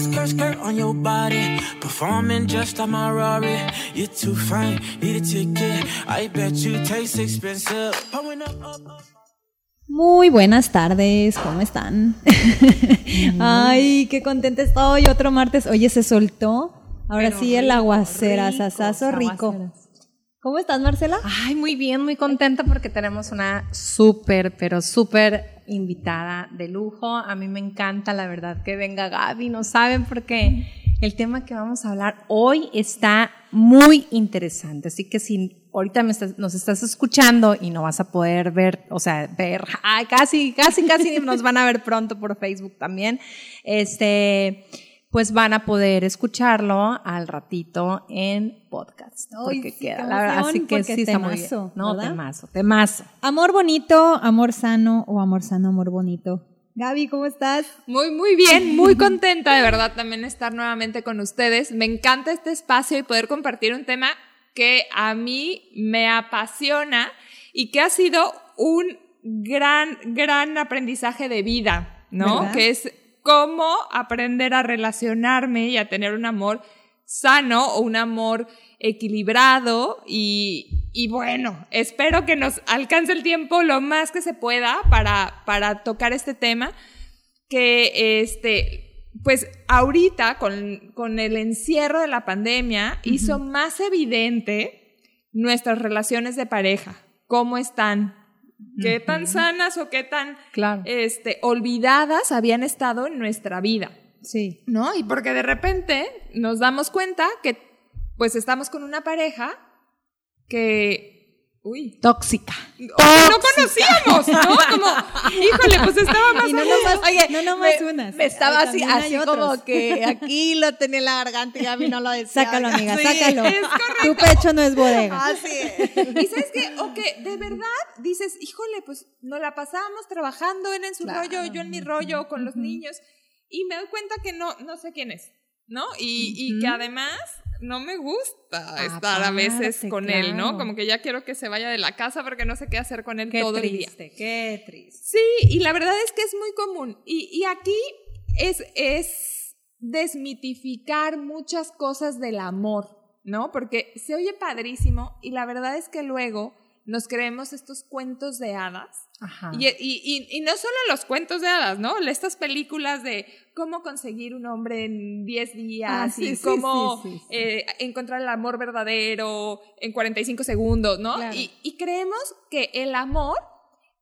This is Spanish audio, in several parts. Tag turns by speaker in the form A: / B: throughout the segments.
A: skirt, skirt on your body. Performing just like my Rari. You're too fine, need a ticket. I bet you taste expensive. Pulling up, up, up.
B: Muy buenas tardes, ¿cómo están? Ay, qué contenta estoy. Otro martes. Oye, se soltó. Ahora sí el aguacera, sasazo rico. ¿Cómo estás, Marcela?
C: Ay, muy bien, muy contenta porque tenemos una súper, pero súper invitada de lujo. A mí me encanta, la verdad, que venga Gaby. No saben por qué el tema que vamos a hablar hoy está muy interesante. Así que si ahorita nos estás escuchando y no vas a poder ver, o sea, ver, ay, casi, casi, casi nos van a ver pronto por Facebook también. Este pues van a poder escucharlo al ratito en podcast.
B: porque queda, la verdad, así que sí está muy bien.
C: No, temazo, temazo.
B: Amor bonito, amor sano o amor sano, amor bonito. Gaby, ¿cómo estás?
D: Muy, muy bien, muy contenta de verdad también estar nuevamente con ustedes. Me encanta este espacio y poder compartir un tema que a mí me apasiona y que ha sido un gran, gran aprendizaje de vida, ¿no? Que es cómo aprender a relacionarme y a tener un amor sano o un amor equilibrado. Y, bueno, espero que nos alcance el tiempo lo más que se pueda para, para tocar este tema que este, pues ahorita con, con el encierro de la pandemia hizo más evidente nuestras relaciones de pareja, cómo están, qué tan sanas o qué tan este, olvidadas habían estado en nuestra vida.
B: Sí.
D: ¿No? Y porque de repente nos damos cuenta que pues estamos con una pareja que Uy.
C: Tóxica.
D: no conocíamos, ¿no? Como, híjole, pues estaba más.
B: Y no nomás, Oye, no nomás
C: me,
B: unas.
C: Me estaba así, así como que aquí lo tenía en la garganta y a mí no lo decía.
B: Sácalo, amiga, sácalo. Tu pecho no es bodega.
D: Así es. Y sabes qué, o que de verdad dices, híjole, pues nos la pasamos trabajando en, en su rollo, yo en mi rollo con los niños, y me doy cuenta que no, no sé quién es, ¿no? Y, y que además no me gusta estar a veces con él, ¿no? Como que ya quiero que se vaya de la casa porque no sé qué hacer con él todo el día.
C: Qué triste.
D: Sí, y la verdad es que es muy común. Y, y aquí es, es desmitificar muchas cosas del amor, ¿no? Porque se oye padrísimo y la verdad es que luego nos creemos estos cuentos de hadas. Ajá. Y, y, y, no solo los cuentos de hadas, ¿no? Estas películas de cómo conseguir un hombre en 10 días ah, y cómo eh, encontrar el amor verdadero en 45 segundos, ¿no? Y, creemos que el amor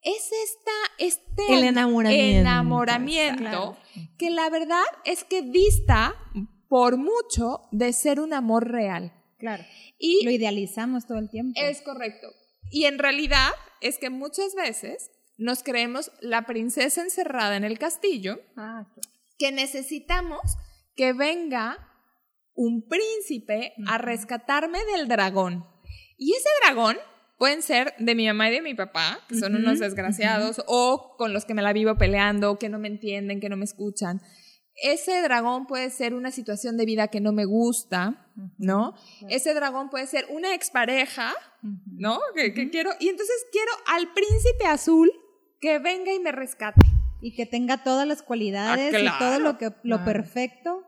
D: es esta, este
C: el enamoramiento,
D: enamoramiento que la verdad es que dista por mucho de ser un amor real.
B: Claro. Y lo idealizamos todo el tiempo.
D: Es correcto. Y en realidad es que muchas veces nos creemos la princesa encerrada en el castillo, ah, que necesitamos que venga un príncipe a rescatarme del dragón. Y ese dragón pueden ser de mi mamá y de mi papá, que son unos desgraciados, o con los que me la vivo peleando, que no me entienden, que no me escuchan. Ese dragón puede ser una situación de vida que no me gusta, ¿no? Ese dragón puede ser una expareja, ¿no? Que, quiero, y entonces quiero al príncipe azul que venga y me rescate.
B: Y que tenga todas las cualidades ah, y todo lo que lo perfecto.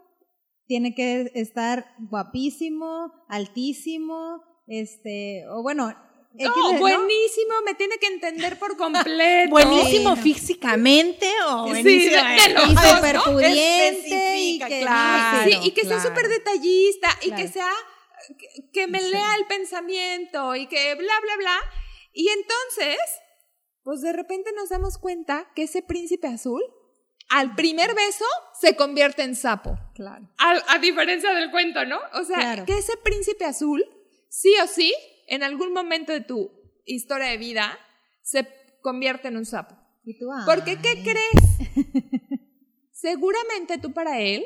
B: Tiene que estar guapísimo, altísimo, este, o bueno,
D: no, buenísimo, me tiene que entender por completo.
C: buenísimo físicamente o buenísimo
B: y súper pudiente y que,
D: claro, sí, y que sea súper detallista y que sea que, me lea el pensamiento y que bla bla bla. Y entonces, pues de repente nos damos cuenta que ese príncipe azul al primer beso se convierte en sapo.
B: Claro.
D: A, diferencia del cuento, ¿no? O sea, que ese príncipe azul sí o sí en algún momento de tu historia de vida se convierte en un sapo.
B: ¿Y tú,
D: Porque, ¿qué crees? Seguramente tú para él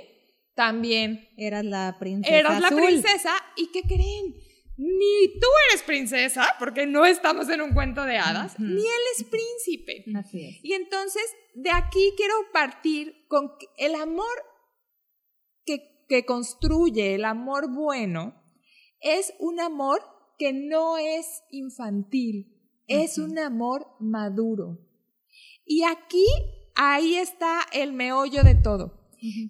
D: también
B: eras la princesa.
D: Eras la princesa y ¿qué creen? Ni tú eres princesa, porque no estamos en un cuento de hadas, ni él es príncipe.
B: Así es.
D: Y entonces, de aquí quiero partir con el amor que, que construye, el amor bueno, es un amor que no es infantil, es un amor maduro. Y aquí, ahí está el meollo de todo.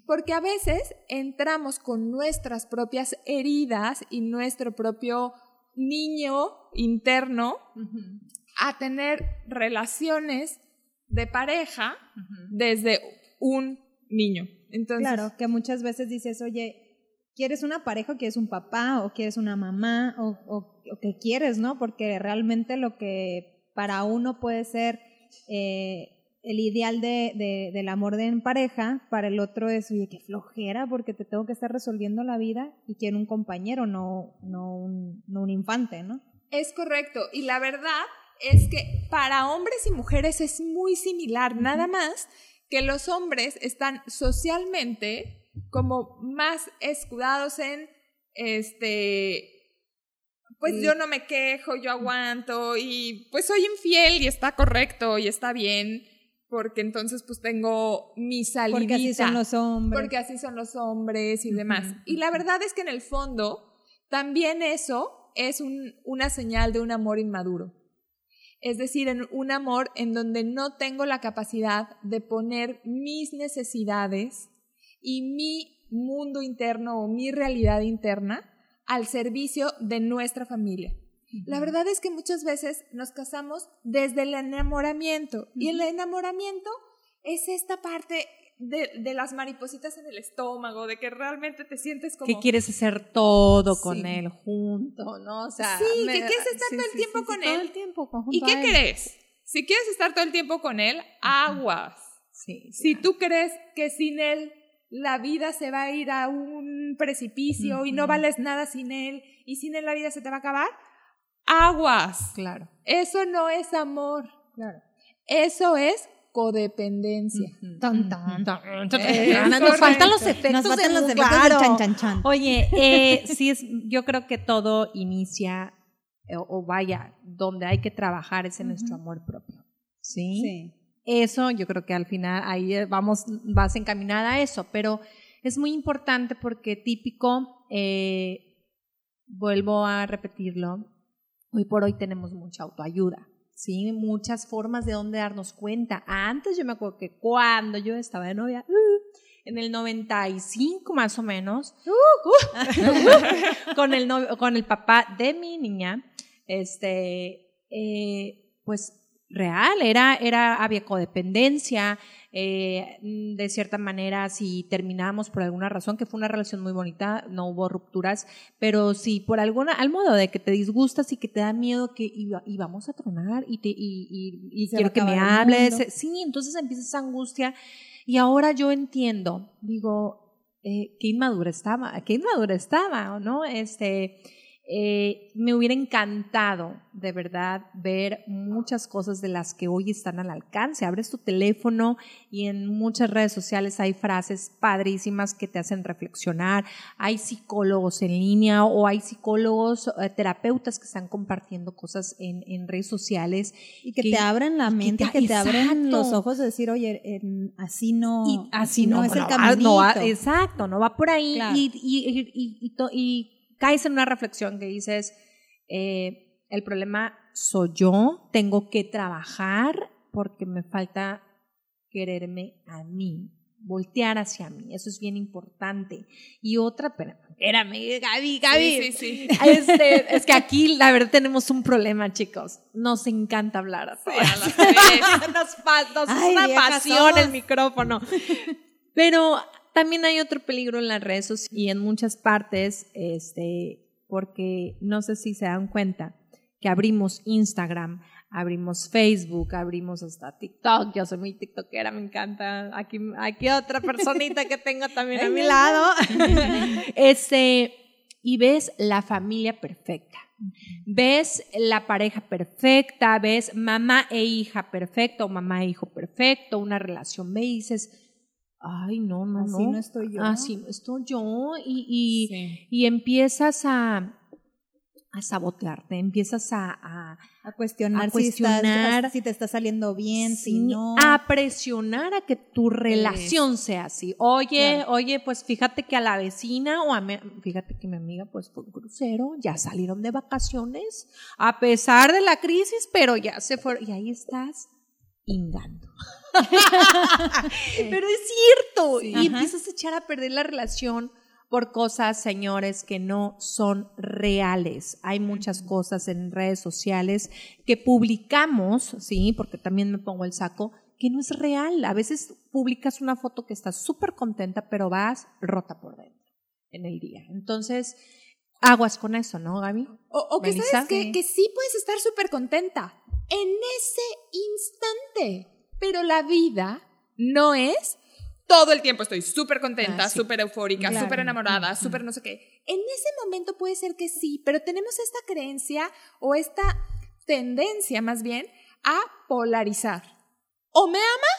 D: Porque a veces entramos con nuestras propias heridas y nuestro propio niño interno a tener relaciones de pareja desde un niño. Entonces,
B: claro, que muchas veces dices, oye, ¿quieres una pareja o quieres un papá o quieres una mamá o, o, qué quieres, no? Porque realmente lo que para uno puede ser eh, el ideal de, del amor de en pareja, para el otro es, oye, qué flojera, porque te tengo que estar resolviendo la vida y quiero un compañero, no, no, un, no un infante, ¿no?
D: Es correcto. Y la verdad es que para hombres y mujeres es muy similar, nada más que los hombres están socialmente como más escudados en este pues yo no me quejo, yo aguanto y pues soy infiel y está correcto y está bien porque entonces pues tengo mi salida.
B: Porque así son los hombres.
D: Porque así son los hombres y demás. Y la verdad es que en el fondo también eso es un, una señal de un amor inmaduro. Es decir, en un amor en donde no tengo la capacidad de poner mis necesidades y mi mundo interno o mi realidad interna al servicio de nuestra familia. La verdad es que muchas veces nos casamos desde el enamoramiento y el enamoramiento es esta parte de, las maripositas en el estómago, de que realmente te sientes como...
C: Que quieres hacer todo con él junto, ¿no? O sea,
D: sí, que quieres estar todo el tiempo con él. ¿Y qué crees? Si quieres estar todo el tiempo con él, aguas. si tú crees que sin él la vida se va a ir a un precipicio y no vales nada sin él y sin él la vida se te va a acabar, aguas.
C: Claro.
D: Eso no es amor.
B: Claro.
D: Eso es codependencia.
C: nos faltan los efectos. Nos faltan los efectos chan, chan, chan. Oye, eh, sí es, yo creo que todo inicia eh, o, vaya, donde hay que trabajar es en nuestro amor propio. ¿Sí? Sí. Eso, yo creo que al final ahí eh, vamos, vas encaminada a eso, pero es muy importante porque típico, vuelvo a repetirlo, Hoy por hoy tenemos mucha autoayuda, ¿sí? Muchas formas de dónde darnos cuenta. Antes yo me acuerdo que cuando yo estaba de novia, uh, en el 95 más o menos, uh, con, el con el papá de mi niña, este, eh, pues real, era, era, había codependencia, eh, de cierta manera, si terminamos por alguna razón, que fue una relación muy bonita, no hubo rupturas, pero si por alguna, al modo de que te disgustas y que te da miedo que y, vamos a tronar y, te, y, y quiero que me hables, sí, entonces empieza esa angustia y ahora yo entiendo, digo, eh, qué inmadura estaba, qué inmadura estaba, ¿no? Este, eh, me hubiera encantado, de verdad, ver muchas cosas de las que hoy están al alcance. Abres tu teléfono y en muchas redes sociales hay frases padrísimas que te hacen reflexionar. Hay psicólogos en línea o hay psicólogos, eh, terapeutas que están compartiendo cosas en, redes sociales.
B: Y que, te abren la mente, que te, abren los ojos de decir, oye, así no,
C: así no, es el camino. exacto, no va por ahí. y, y caes en una reflexión que dices, eh, el problema soy yo, tengo que trabajar porque me falta quererme a mí, voltear hacia mí, eso es bien importante. Y otra, espérame, Gaby, Gaby. Sí, sí, sí. Este, es que aquí la verdad tenemos un problema, chicos. Nos encanta hablar a nos, nos una pasión el micrófono. Pero también hay otro peligro en las redes sociales y en muchas partes, este, porque no sé si se dan cuenta que abrimos Instagram, abrimos Facebook, abrimos hasta TikTok. Yo soy muy TikTokera, me encanta. Aquí, aquí otra personita que tengo también a mi lado. este, y ves la familia perfecta. Ves la pareja perfecta, ves mamá e hija perfecta o mamá e hijo perfecto, una relación. Me dices, ay, no, no,
B: Así
C: no.
B: no estoy yo.
C: Así no estoy yo. Y, y,
D: Sí.
C: y empiezas a, a sabotearte, empiezas a, a,
B: A cuestionar,
C: A
B: si, estás-
C: cuestionar.
B: si te está saliendo bien, si
C: sí,
B: no.
C: a presionar a que tu relación sea así. Oye, oye, pues fíjate que a la vecina o a mi, fíjate que mi amiga pues fue un crucero, ya salieron de vacaciones, a pesar de la crisis, pero ya se fueron y ahí estás ingando. pero es cierto, y
B: Ajá.
C: empiezas a echar a perder la relación por cosas, señores, que no son reales. Hay muchas cosas en redes sociales que publicamos, sí, porque también me pongo el saco, que no es real. A veces publicas una foto que estás súper contenta, pero vas rota por dentro en el día. Entonces, aguas con eso, ¿no, Gaby?
D: O, o que sabes que,
B: sí.
D: que sí puedes estar súper contenta en ese instante, pero la vida no es todo el tiempo estoy súper contenta,
C: Ah, sí.
D: súper eufórica,
B: Claro.
D: súper enamorada, súper no sé qué. En ese momento puede ser que sí, pero tenemos esta creencia o esta tendencia más bien a polarizar. O me ama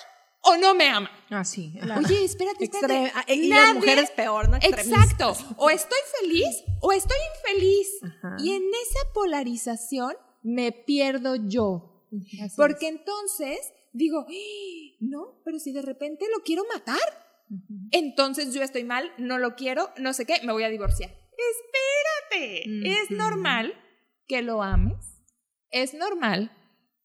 D: o no me ama.
C: Ah, sí.
D: Oye, espérate, espérate.
C: Extrem- ah, y las
D: Nadie-
C: mujeres peor, ¿no?
D: Exacto. O estoy feliz o estoy infeliz.
C: Ajá.
D: Y en esa polarización me pierdo yo.
B: Así
D: Porque entonces digo, "Ah, no, pero si de repente lo quiero matar, entonces yo estoy mal, no lo quiero, no sé qué, me voy a divorciar. Espérate, es normal que lo ames, es normal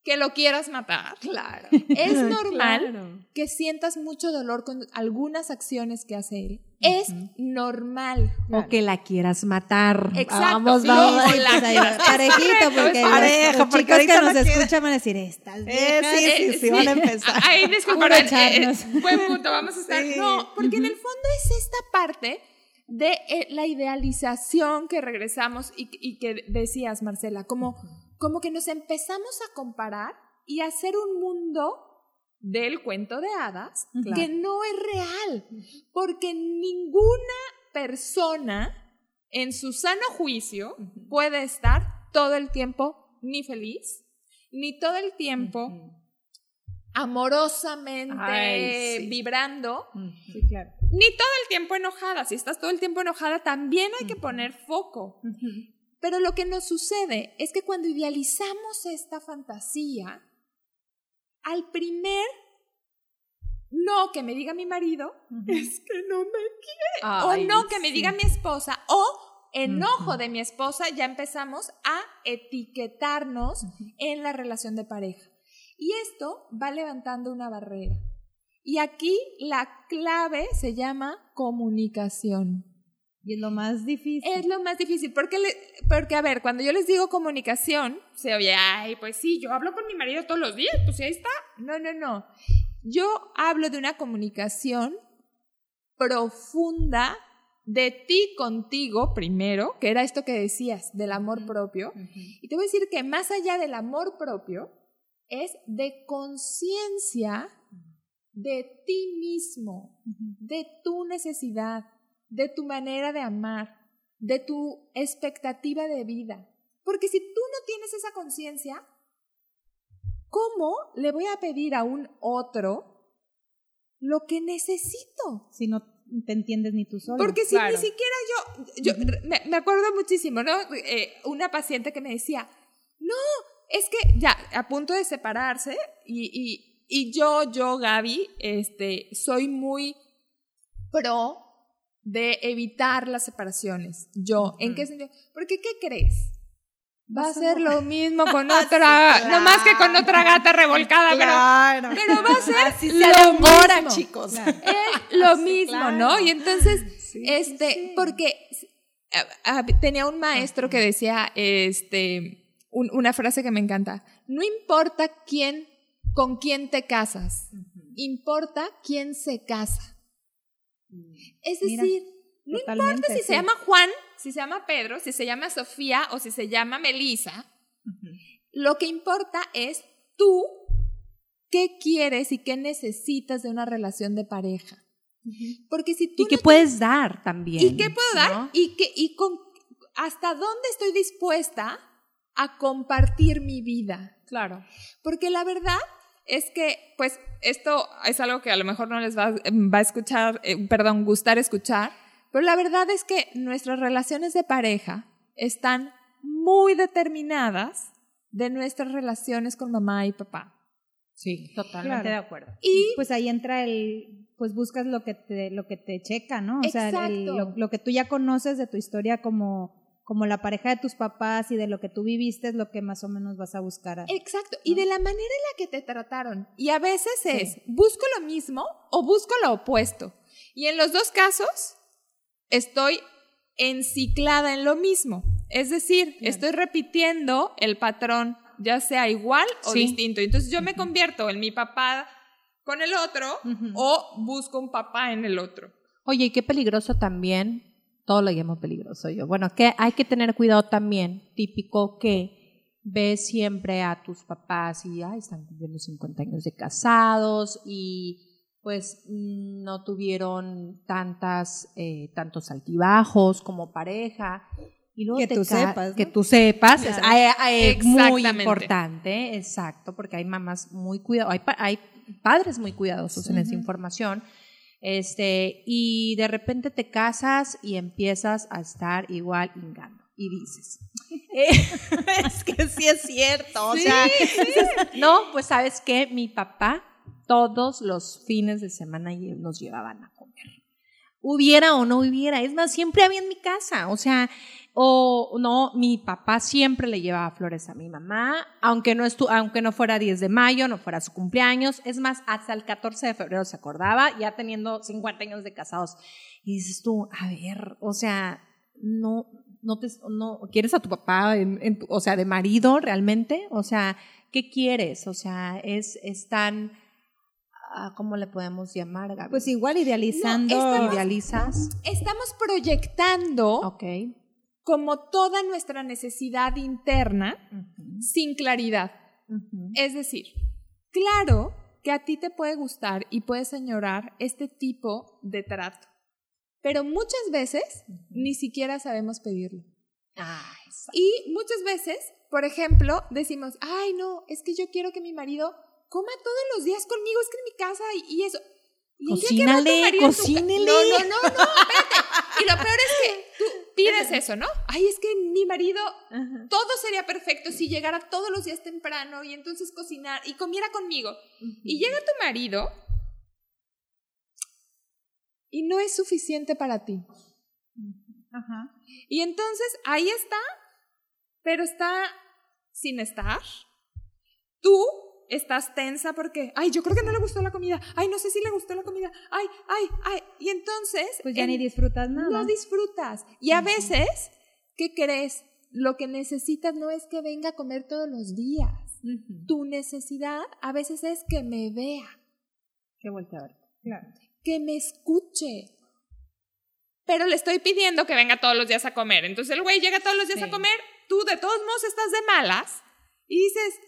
D: que lo quieras matar.
C: Claro.
D: Es normal
C: Claro.
D: que sientas mucho dolor con algunas acciones que hace él. Es normal.
C: O que la quieras matar.
D: Exacto.
C: Vamos, vamos.
D: sí, la-
B: ahí parejito, porque
D: es
B: los- chicos que
C: ahorita
B: nos escuchan van a decir, estas
C: Eh,
B: viejas".
C: sí, sí,
D: Eh,
C: sí, van a empezar.
D: Disculparán,
B: Puro echarnos.
D: eh, buen punto, vamos a estar. No, porque en el fondo es esta parte de eh, la idealización que regresamos y, y que decías, Marcela, como, como que nos empezamos a comparar y a hacer un mundo del cuento de hadas que no es real, porque ninguna persona en su sano juicio puede estar todo el tiempo ni feliz, ni todo el tiempo amorosamente
C: Ay, sí.
D: vibrando,
B: Sí, claro.
D: ni todo el tiempo enojada. Si estás todo el tiempo enojada, también hay que poner foco. Pero lo que nos sucede es que cuando idealizamos esta fantasía, al primer no que me diga mi marido, es que no me
C: Ay,
D: o no que me diga mi esposa, o enojo de mi esposa, ya empezamos a etiquetarnos en la relación de pareja. Y esto va levantando una barrera. Y aquí la clave se llama comunicación.
B: Y es lo más difícil.
D: Es lo más difícil, porque, le- porque a ver, cuando yo les digo comunicación, se oye, ay, pues sí, yo hablo con mi marido todos los días, pues ahí está. No, no, no. Yo hablo de una comunicación profunda de ti contigo primero, que era esto que decías, del amor propio. Y te voy a decir que más allá del amor propio, es de conciencia de ti mismo, de tu necesidad, de tu manera de amar, de tu expectativa de vida. Porque si tú no tienes esa conciencia, ¿cómo le voy a pedir a un otro lo que necesito?
B: Si no te entiendes ni tú solo.
D: Porque si
C: claro.
D: ni siquiera yo, yo me, me acuerdo muchísimo, ¿no? Eh, una paciente que me decía, no, es que ya, a punto de separarse, y, y, y yo, yo, Gaby, este, soy muy pro de evitar las separaciones. Yo, ¿en qué sentido? Porque, ¿qué crees? Va a ser lo mismo con otra, no más que con otra gata revolcada,
C: Claro.
D: pero, pero va a ser
C: Así
D: lo mismo.
C: chicos.
D: Es lo mismo,
C: claro.
D: ¿no? Y entonces,
C: Sí,
D: este,
C: sí.
D: porque ah, ah, tenía un maestro que decía, este, un- una frase que me encanta, no importa quién, con quién te casas, importa quién se casa. Es
B: Mira,
D: decir, no importa si
B: sí.
D: se llama Juan, si se llama Pedro, si se llama Sofía o si se llama Melissa, lo que importa es tú qué quieres y qué necesitas de una relación de pareja. Porque si tú
C: ¿Y qué puedes dar también?
D: ¿Y qué puedo dar?
C: ¿no?
D: ¿Y, qué, y con, hasta dónde estoy dispuesta a compartir mi vida?
C: Claro.
D: Porque la verdad es que, pues, esto es algo que a lo mejor no les va, va a escuchar, eh, perdón, gustar escuchar, pero la verdad es que nuestras relaciones de pareja están muy determinadas de nuestras relaciones con mamá y papá.
C: Sí, totalmente de acuerdo.
B: Y pues ahí entra el, pues buscas lo que te, lo que te checa, ¿no? O sea, lo, que tú ya conoces de tu historia como, como la pareja de tus papás y de lo que tú viviste es lo que más o menos vas a buscar.
D: Exacto. Y de la manera en la que te trataron. Y a veces es, busco lo mismo o busco lo opuesto. Y en los dos casos, estoy enciclada en lo mismo. Es decir, estoy repitiendo el patrón, ya sea igual o distinto. Entonces yo me convierto en mi papá con el otro o busco un papá en el otro.
C: Oye, y qué peligroso también, todo lo llamo peligroso yo. Bueno, que hay que tener cuidado también, típico que ves siempre a tus papás y ay, están cumpliendo 50 años de casados y pues no tuvieron tantas, eh, tantos altibajos como pareja. Y luego
B: que tú sepas.
C: Que tú sepas, es, muy importante, exacto, porque hay mamás muy cuidados, hay, hay padres muy cuidadosos en esa información. Este, y de repente te casas y empiezas a estar igual ingando. Y dices, es que sí es cierto. O sea, no, pues sabes que mi papá todos los fines de semana nos llevaban a comer. Hubiera o no hubiera, es más, siempre había en mi casa, o sea, o no, mi papá siempre le llevaba flores a mi mamá, aunque no, estu aunque no fuera 10 de mayo, no fuera su cumpleaños, es más, hasta el 14 de febrero se acordaba, ya teniendo 50 años de casados. Y dices tú, a ver, o sea, no, no te, no, ¿quieres a tu papá, o sea, de marido realmente? O sea, ¿qué quieres? O sea, es, es tan ¿cómo le podemos llamar, Gaby?
B: Pues igual idealizando.
C: estamos, ¿Idealizas?
D: Estamos proyectando como toda nuestra necesidad interna sin claridad. Es decir, claro que a ti te puede gustar y puedes añorar este tipo de trato, pero muchas veces ni siquiera sabemos pedirlo.
C: Ah,
D: y muchas veces, por ejemplo, decimos, ay no, es que yo quiero que mi marido coma todos los días conmigo, es que en mi casa y, eso.
C: Y cocínale, cocínale.
D: No, no, no, no, espérate. Y lo peor es que tú pides eso, ¿no? Ay, es que mi marido, todo sería perfecto si llegara todos los días temprano y entonces cocinar y comiera conmigo. Y llega tu marido y no es suficiente para ti. Ajá. Y entonces ahí está, pero está sin estar. Tú estás tensa porque, ay, yo creo que no le gustó la comida, ay, no sé si le gustó la comida, ay, ay, ay. Y entonces...
B: Pues ya ni disfrutas nada.
D: No disfrutas. Y a veces, ¿qué crees? Lo que necesitas no es que venga a comer todos los días. Tu necesidad a veces es que me vea.
B: Que ver.
D: Claro. Que me escuche. Pero le estoy pidiendo que venga todos los días a comer. Entonces el güey llega todos los días a comer, tú de todos modos estás de malas y dices,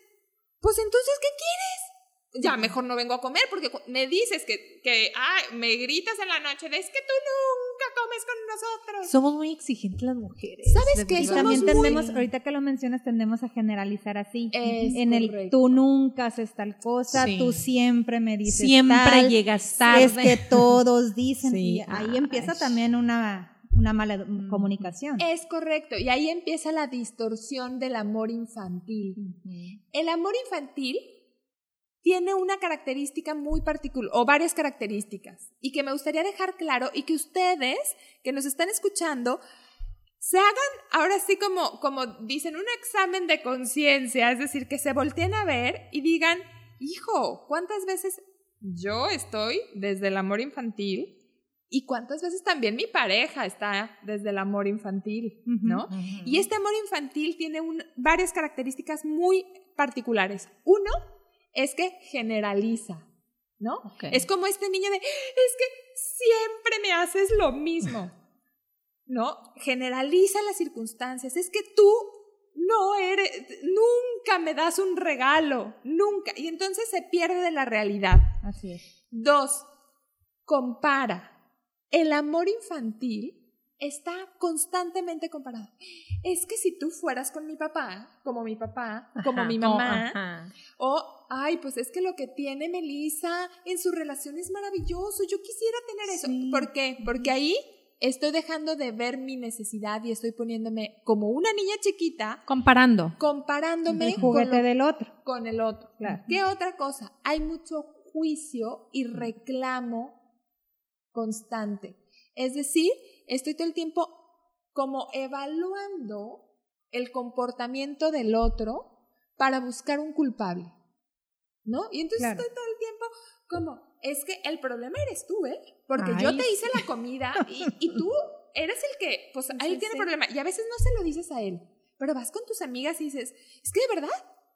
D: pues entonces, ¿qué quieres? Ya, mejor no vengo a comer porque me dices que, que ay, me gritas en la noche de es que tú nunca comes con nosotros.
C: Somos muy exigentes las mujeres.
D: ¿Sabes qué?
B: También tendemos, ahorita que lo mencionas, tendemos a generalizar así. en el tú nunca haces tal cosa, tú siempre me dices
C: Siempre llegas tarde.
B: Es que todos dicen. y ahí empieza también una una mala comunicación.
D: Es correcto, y ahí empieza la distorsión del amor infantil. El amor infantil tiene una característica muy particular, o varias características, y que me gustaría dejar claro y que ustedes que nos están escuchando se hagan ahora sí como, como dicen, un examen de conciencia, es decir, que se volteen a ver y digan, hijo, ¿cuántas veces yo estoy desde el amor infantil y cuántas veces también mi pareja está desde el amor infantil, ¿no? Y este amor infantil tiene varias características muy particulares. Uno es que generaliza, ¿no? Es como este niño de, es que siempre me haces lo mismo, ¿no? Generaliza las circunstancias. Es que tú no eres, nunca me das un regalo, nunca. Y entonces se pierde de la realidad.
B: Así es.
D: Dos, compara el amor infantil está constantemente comparado. Es que si tú fueras con mi papá, como mi papá, como mi mamá, o, ay, pues es que lo que tiene Melissa en su relación es maravilloso, yo quisiera tener eso. ¿Por qué? Porque ahí estoy dejando de ver mi necesidad y estoy poniéndome como una niña chiquita.
C: Comparando.
D: Comparándome.
B: El juguete
D: con
B: del otro.
D: Con el otro. ¿Qué otra cosa? Hay mucho juicio y reclamo constante. Es decir, estoy todo el tiempo como evaluando el comportamiento del otro para buscar un culpable. ¿No? Y entonces estoy todo el tiempo como, es que el problema eres tú, ¿eh? Porque yo te hice la comida y, tú eres el que, pues, él tiene problema. Y a veces no se lo dices a él, pero vas con tus amigas y dices, es que de verdad,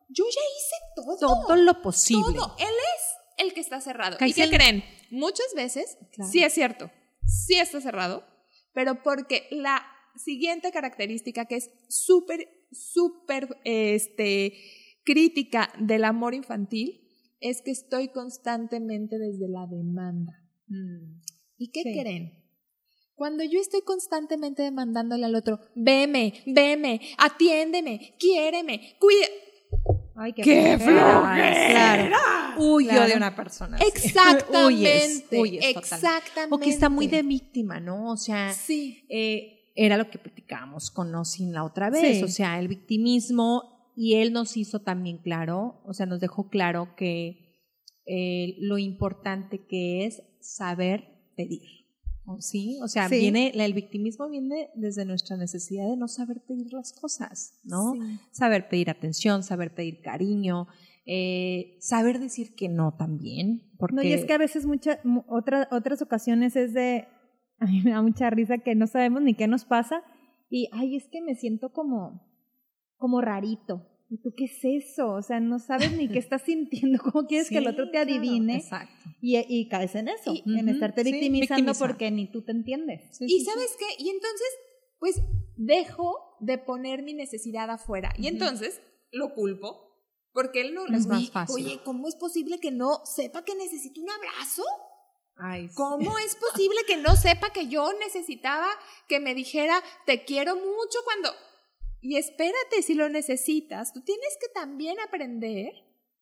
D: yo ya hice todo.
C: Todo lo posible.
D: Todo. Él es el que está cerrado. ¿Y qué creen? Muchas veces, sí es cierto, sí está cerrado, pero porque la siguiente característica que es súper, súper este, crítica del amor infantil es que estoy constantemente desde la demanda. Mm. ¿Y qué creen? Cuando yo estoy constantemente demandándole al otro, veme, veme, atiéndeme, quiéreme, cuide.
C: Ay, qué, qué flojera. Claro. Huyo de una persona.
D: Exactamente. exactamente.
C: O que está muy de víctima, ¿no? O sea,
D: sí.
C: Eh, era lo que platicábamos con Osin la otra vez. O sea, el victimismo y él nos hizo también claro, o sea, nos dejó claro que eh, lo importante que es saber pedir. Sí, o sea, viene, el victimismo viene desde nuestra necesidad de no saber pedir las cosas, ¿no? Saber pedir atención, saber pedir cariño, eh, saber decir que no también. Porque...
B: No, y es que a veces muchas, otras ocasiones es de, a mí me da mucha risa que no sabemos ni qué nos pasa y, ay, es que me siento como, como rarito. ¿Y tú qué es eso? O sea, no sabes ni qué estás sintiendo, cómo quieres que el otro te adivine. exacto. Y, y, caes en eso, en estarte victimizando porque ni tú te entiendes.
D: y sabes qué? Y entonces, pues dejo de poner mi necesidad afuera. Y entonces lo culpo porque él no
C: es más fácil.
D: Oye, ¿cómo es posible que no sepa que necesito un abrazo? Ay, ¿Cómo es posible que no sepa que yo necesitaba que me dijera te quiero mucho cuando y espérate si lo necesitas, tú tienes que también aprender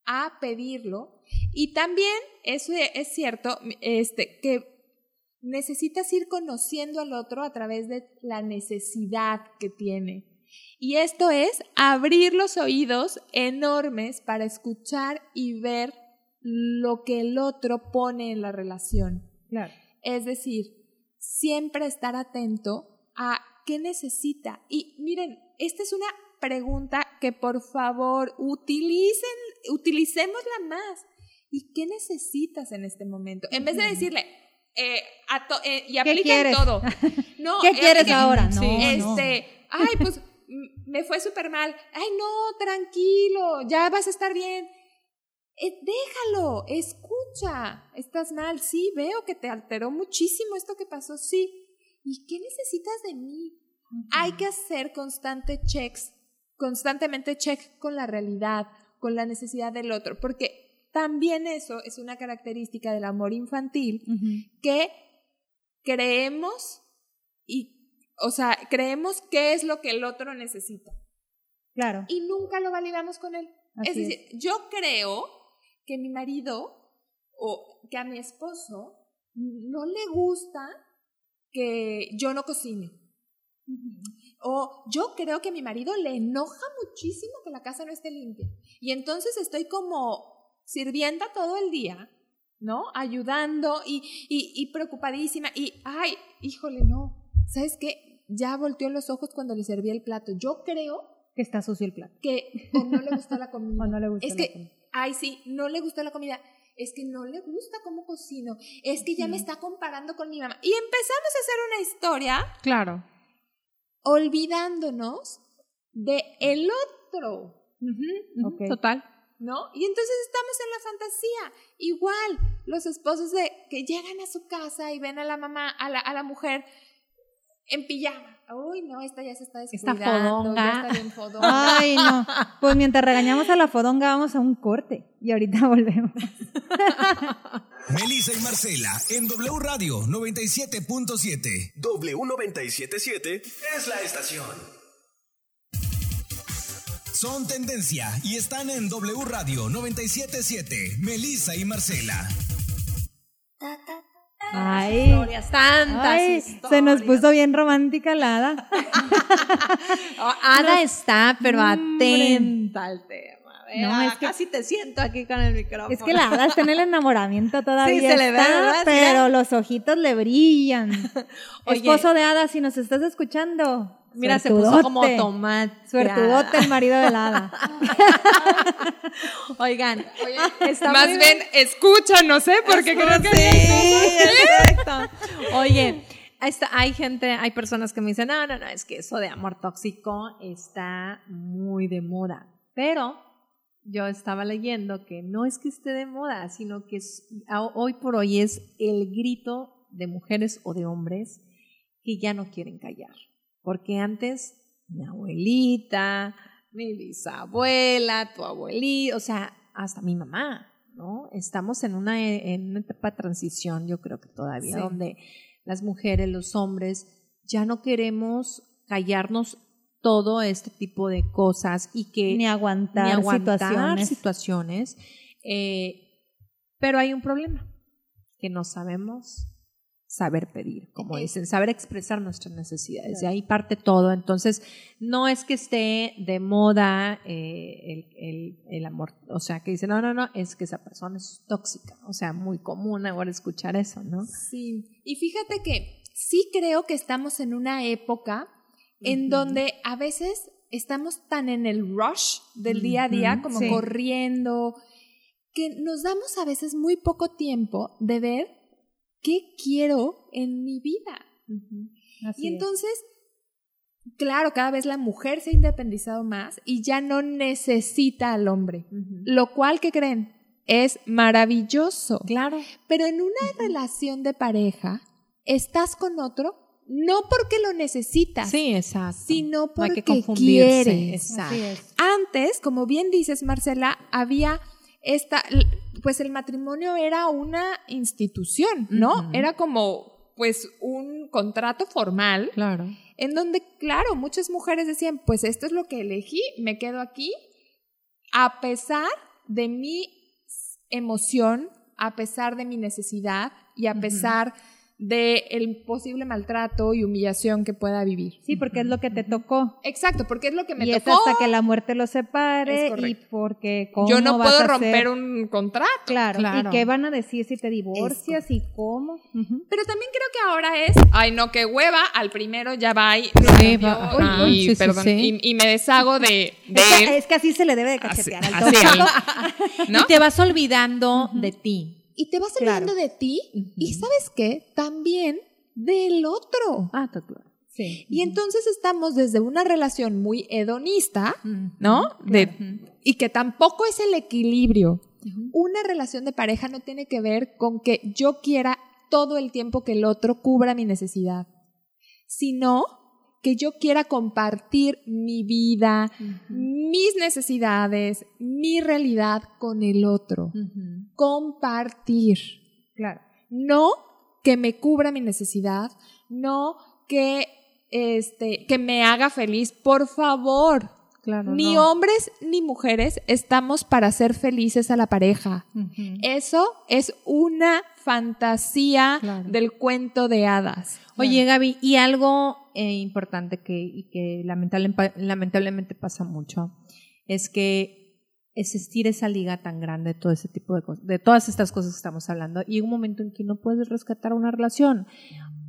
D: a pedirlo y también eso es cierto este que necesitas ir conociendo al otro a través de la necesidad que tiene. Y esto es abrir los oídos enormes para escuchar y ver lo que el otro pone en la relación.
B: Claro.
D: Es decir, siempre estar atento a qué necesita. Y miren, esta es una pregunta que por favor utilicen, utilicémosla más. ¿Y qué necesitas en este momento? En vez de decirle, eh, eh, y apliquen todo.
B: No, ¿Qué quieres ahora?
D: No, este, ay, pues me fue súper mal. Ay, no, tranquilo, ya vas a estar bien. Eh, déjalo, escucha. Estás mal, sí, veo que te alteró muchísimo esto que pasó, sí. ¿Y qué necesitas de mí? Hay que hacer constante checks, constantemente check con la realidad, con la necesidad del otro, porque también eso es una característica del amor infantil que creemos y, o sea, creemos qué es lo que el otro necesita.
B: Claro.
D: Y nunca lo validamos con él. es decir, yo creo que mi marido o que a mi esposo no le gusta que yo no cocine. O yo creo que a mi marido le enoja muchísimo que la casa no esté limpia. Y entonces estoy como sirvienta todo el día, ¿no? Ayudando y, y, preocupadísima. Y, ay, híjole, no. ¿Sabes qué? Ya volteó los ojos cuando le serví el plato. Yo creo...
B: Que está sucio el plato.
D: Que o no le gustó la comida.
B: o no le gustó
D: es que, ay, sí, no le gustó la comida es que no le gusta cómo cocino, es que ya me está comparando con mi mamá. Y empezamos a hacer una historia.
B: Claro
D: olvidándonos de el otro.
B: Total.
D: ¿No? Y entonces estamos en la fantasía. Igual, los esposos de que llegan a su casa y ven a la mamá, a la, a la mujer en pijama. Uy, no, esta ya se está descuidando,
B: ya está bien fodonga. Ay, no. Pues mientras regañamos a la fodonga, vamos a un corte y ahorita volvemos.
E: Melissa y Marcela en W Radio 97.7.
F: W977 es la estación.
E: Son tendencia y están en W Radio 977. Melissa y Marcela.
B: Ay,
C: Historias, tantas
B: ay,
C: historias.
B: se nos puso bien romántica la hada.
C: Oh, Ada está, pero
B: Hombre.
C: atenta al tema.
B: No,
C: No,
B: es que-
C: casi te siento aquí con el micrófono.
B: Es que la hada está en el enamoramiento todavía.
C: Sí, se le ve.
B: Pero los ojitos le brillan.
C: Oye.
B: Esposo de hada, si nos estás escuchando.
C: Mira, se puso como tomate.
B: Suertudote el marido de la hada.
C: Oigan, está
D: Más
C: muy
D: bien, escucha, no sé, porque creo que...
C: Sí, exacto. Oye, está- hay gente, hay personas que me dicen, no, no, no, es que eso de amor tóxico está muy de moda. Pero yo estaba leyendo que no es que esté de moda, sino que es- hoy por hoy es el grito de mujeres o de hombres que ya no quieren callar. Porque antes mi abuelita, mi bisabuela, tu abuelita, o sea, hasta mi mamá, ¿no? Estamos en una, en una etapa de transición, yo creo que todavía,
B: Sí.
C: donde las mujeres, los hombres, ya no queremos callarnos todo este tipo de cosas y que
B: Ni aguantar,
C: ni aguantar
B: situaciones.
C: situaciones. eh, pero hay un problema, que no sabemos saber pedir, como dicen, saber expresar nuestras necesidades. De ahí parte todo. Entonces, no es que esté de moda eh, el, el- el amor, o sea, que dicen, no, no, no, es que esa persona es tóxica. O sea, muy común ahora escuchar eso, ¿no?
D: Sí, y fíjate que sí creo que estamos en una época en donde a veces estamos tan en el rush del día a día, como
B: sí.
D: corriendo, que nos damos a veces muy poco tiempo de ver qué quiero en mi vida.
B: Así
D: y
B: es.
D: entonces, claro, cada vez la mujer se ha independizado más y ya no necesita al hombre, lo cual, ¿qué creen? Es maravilloso.
C: Claro.
D: Pero en una relación de pareja, estás con otro no porque lo necesitas,
C: Sí, exacto.
D: sino
C: No hay
D: porque
C: que confundirse.
D: quieres.
C: Exacto.
D: Antes, como bien dices, Marcela, había esta, pues el matrimonio era una institución, ¿no? Era como, pues, un contrato formal
C: Claro.
D: en donde, claro, muchas mujeres decían, pues esto es lo que elegí, me quedo aquí, a pesar de mi emoción, a pesar de mi necesidad y a pesar de el posible maltrato y humillación que pueda vivir.
B: Sí, porque es lo que te tocó.
D: Exacto, porque es lo que me
B: y es
D: tocó.
B: hasta que la muerte los separe
D: Es
B: y porque ¿cómo
D: Yo no
B: vas
D: puedo
B: a
D: romper un contrato.
B: Claro.
C: Claro.
B: ¿Y qué van a decir si te divorcias y cómo?
D: Pero también creo que ahora es, ay no, qué hueva, al primero ya va y,
C: Sí,
D: no, y-
C: uy, uy, sí, sí,
D: perdón,
C: sí.
D: Y, y me deshago de, de
B: Es, que,
D: él.
B: es que así se le debe de
D: Así,
B: cachetear al
D: así. ¿no?
C: Y te vas olvidando de ti.
D: Y te vas
B: Claro.
D: olvidando de ti y ¿sabes qué? También del otro.
C: Ah, está claro. Sí.
D: Y entonces estamos desde una relación muy hedonista,
C: Ujú.
D: ¿no? De, y que tampoco es el equilibrio. Una relación de pareja no tiene que ver con que yo quiera todo el tiempo que el otro cubra mi necesidad, sino que yo quiera compartir mi vida, mis necesidades, mi realidad con el otro. Compartir.
B: Claro.
D: No que me cubra mi necesidad, no que este que me haga feliz, por favor.
C: Claro.
D: Ni
C: no.
D: hombres ni mujeres estamos para ser felices a la pareja. Eso es una fantasía
C: Claro.
D: del cuento de hadas.
C: Oye, Gaby, y algo eh, importante que, y que lamentable- lamentablemente pasa mucho es que existir esa liga tan grande de todo ese tipo de cosas, de todas estas cosas que estamos hablando, y un momento en que no puedes rescatar una relación.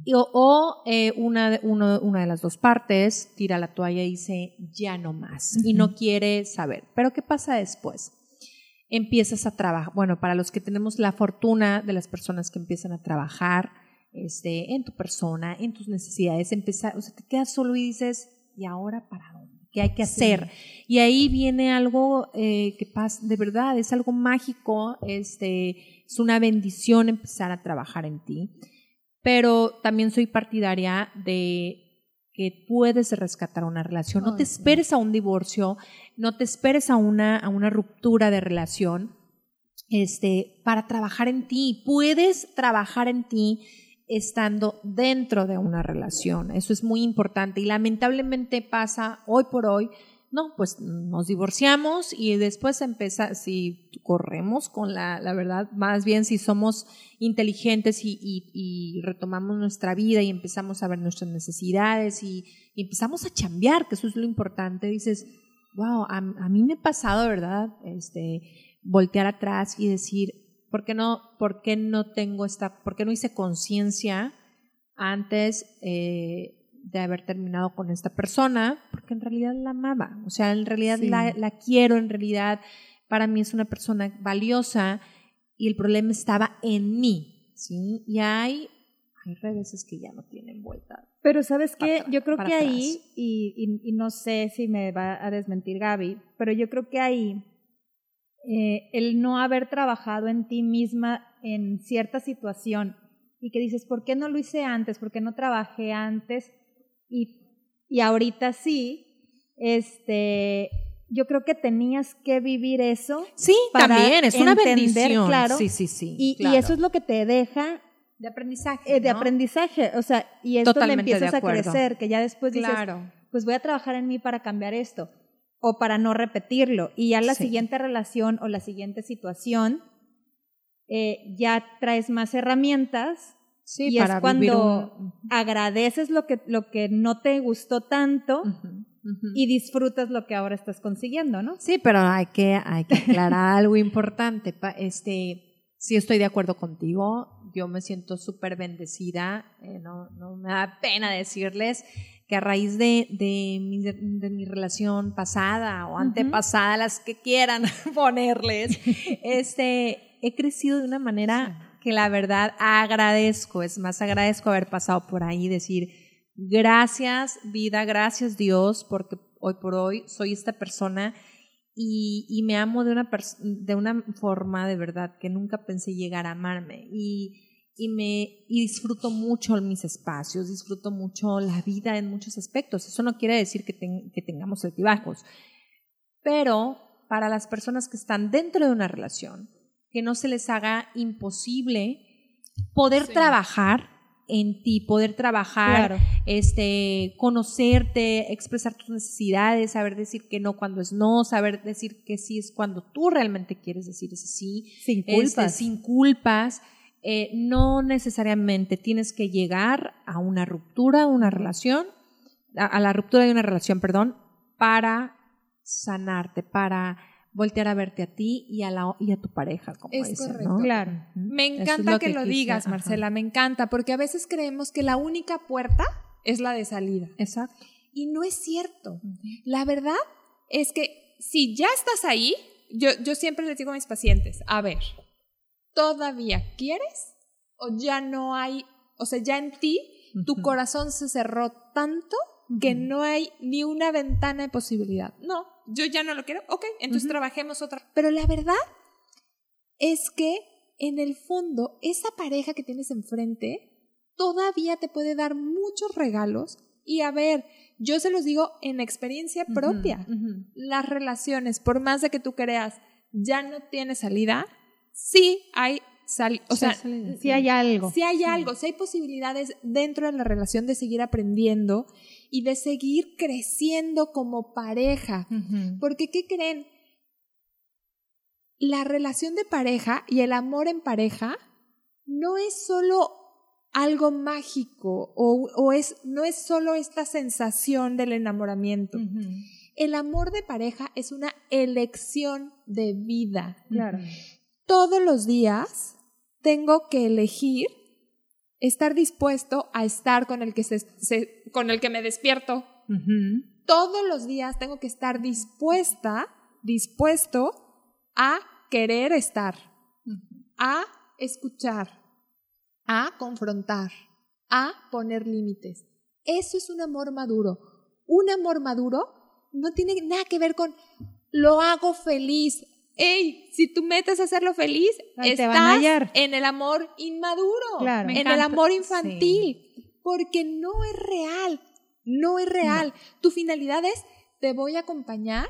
C: Y- o o, eh, una, de, uno- una de las dos partes tira la toalla y dice, ya no más, y no quiere saber. Pero ¿qué pasa después? Empiezas a trabajar, bueno, para los que tenemos la fortuna de las personas que empiezan a trabajar este, en tu persona, en tus necesidades, empezar, o sea, te quedas solo y dices, ¿y ahora para dónde? ¿Qué hay que hacer? Y ahí viene algo eh, que pasa, de verdad, es algo mágico, este, es una bendición empezar a trabajar en ti pero también soy partidaria de que puedes rescatar una relación. No te esperes a un divorcio, no te esperes a una, a una ruptura de relación este, para trabajar en ti. Puedes trabajar en ti estando dentro de una relación. Eso es muy importante y lamentablemente pasa hoy por hoy. No, pues nos divorciamos y después empieza, si corremos con la, la verdad, más bien si somos inteligentes y, y, retomamos nuestra vida y empezamos a ver nuestras necesidades y, empezamos a chambear, que eso es lo importante, dices, wow, a, a mí me ha pasado, ¿verdad? Este, voltear atrás y decir, ¿por qué no, por qué no tengo esta, por qué no hice conciencia antes eh, de haber terminado con esta persona? Porque en realidad la amaba, o sea, en realidad la, la, quiero, en realidad para mí es una persona valiosa y el problema estaba en mí, ¿sí? Y hay, hay reveses que ya no tienen vuelta.
B: Pero sabes qué, yo creo que ahí, y, y no sé si me va a desmentir Gaby, pero yo creo que ahí eh, el no haber trabajado en ti misma en cierta situación y que dices, ¿por qué no lo hice antes? ¿Por qué no trabajé antes? Y, y ahorita sí, este, yo creo que tenías que vivir eso.
C: Sí, también, es una bendición.
B: Claro,
C: sí, sí, sí.
B: Y, y, eso es lo que te deja.
C: De aprendizaje.
B: Eh, de aprendizaje, o sea, y esto le empiezas a crecer, que ya después dices, claro. pues voy a trabajar en mí para cambiar esto o para no repetirlo. Y ya la siguiente relación o la siguiente situación, eh, ya traes más herramientas. Sí, y es cuando agradeces lo que, lo que no te gustó tanto y disfrutas lo que ahora estás consiguiendo, ¿no?
C: Sí, pero hay que, hay que aclarar algo importante. Este, sí estoy de acuerdo contigo. Yo me siento súper bendecida. Eh, no, no me da pena decirles que a raíz de, de, mi, de mi, relación pasada o antepasada, las que quieran ponerles, este, he crecido de una manera que la verdad agradezco, es más, agradezco haber pasado por ahí, decir, gracias vida, gracias Dios, porque hoy por hoy soy esta persona y, y me amo de una, de una forma de verdad que nunca pensé llegar a amarme. Y y me y disfruto mucho mis espacios, disfruto mucho la vida en muchos aspectos. Eso no quiere decir que, que tengamos altibajos, pero para las personas que están dentro de una relación, que no se les haga imposible poder trabajar en ti, poder trabajar, este, conocerte, expresar tus necesidades, saber decir que no cuando es no, saber decir que sí es cuando tú realmente quieres decir ese sí,
B: sin culpas, este,
C: sin culpas. Eh, no necesariamente tienes que llegar a una ruptura, una relación, a, la ruptura de una relación, perdón, para sanarte, para voltear a verte a ti y a, la, y a tu pareja, como
D: es correcto.
B: Claro.
D: Me encanta que, lo digas, Marcela, me encanta, porque a veces creemos que la única puerta es la de salida.
C: Exacto.
D: Y no es cierto. La verdad es que si ya estás ahí, yo, yo siempre les digo a mis pacientes, a ver, todavía quieres o ya no hay, o sea, ya en ti tu corazón se cerró tanto que no hay ni una ventana de posibilidad. No, yo ya no lo quiero. Ok, entonces trabajemos otra. Pero la verdad es que en el fondo esa pareja que tienes enfrente todavía te puede dar muchos regalos y a ver, yo se los digo en experiencia propia. Las relaciones, por más de que tú creas, ya no tiene salida, sí hay o sea,
B: si hay algo.
D: Si hay algo, si hay posibilidades dentro de la relación de seguir aprendiendo y de seguir creciendo como pareja. Porque, ¿qué creen? La relación de pareja y el amor en pareja no es solo algo mágico o, es, no es solo esta sensación del enamoramiento. El amor de pareja es una elección de vida.
B: Claro
D: todos los días tengo que elegir estar dispuesto a estar con el que, se, con el que me despierto. Todos los días tengo que estar dispuesta, dispuesto a querer estar, a escuchar, a confrontar, a poner límites. Eso es un amor maduro. Un amor maduro no tiene nada que ver con lo hago feliz, Ey, si tú metes a hacerlo feliz, estás en el amor inmaduro, en el amor infantil, porque no es real, no es real. Tu finalidad es, te voy a acompañar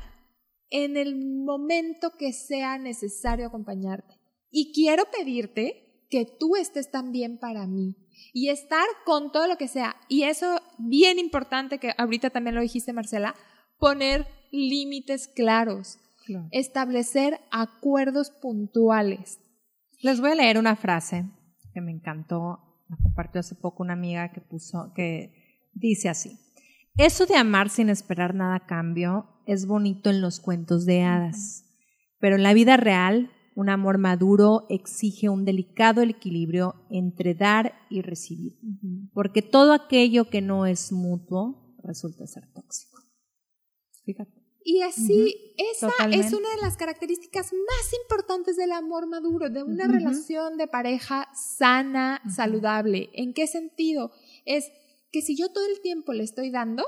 D: en el momento que sea necesario acompañarte. y quiero pedirte que tú estés también para mí y estar con todo lo que sea. Y eso, bien importante, que ahorita también lo dijiste, Marcela, poner límites claros, establecer acuerdos puntuales.
C: Les voy a leer una frase que me encantó, la compartió hace poco una amiga que puso, que dice así, eso de amar sin esperar nada a cambio es bonito en los cuentos de hadas, pero en la vida real un amor maduro exige un delicado equilibrio entre dar y recibir, porque todo aquello que no es mutuo resulta ser tóxico.
D: Fíjate. Y así, esa es una de las características más importantes del amor maduro, de una relación de pareja sana, saludable. ¿En qué sentido? Es que si yo todo el tiempo le estoy dando,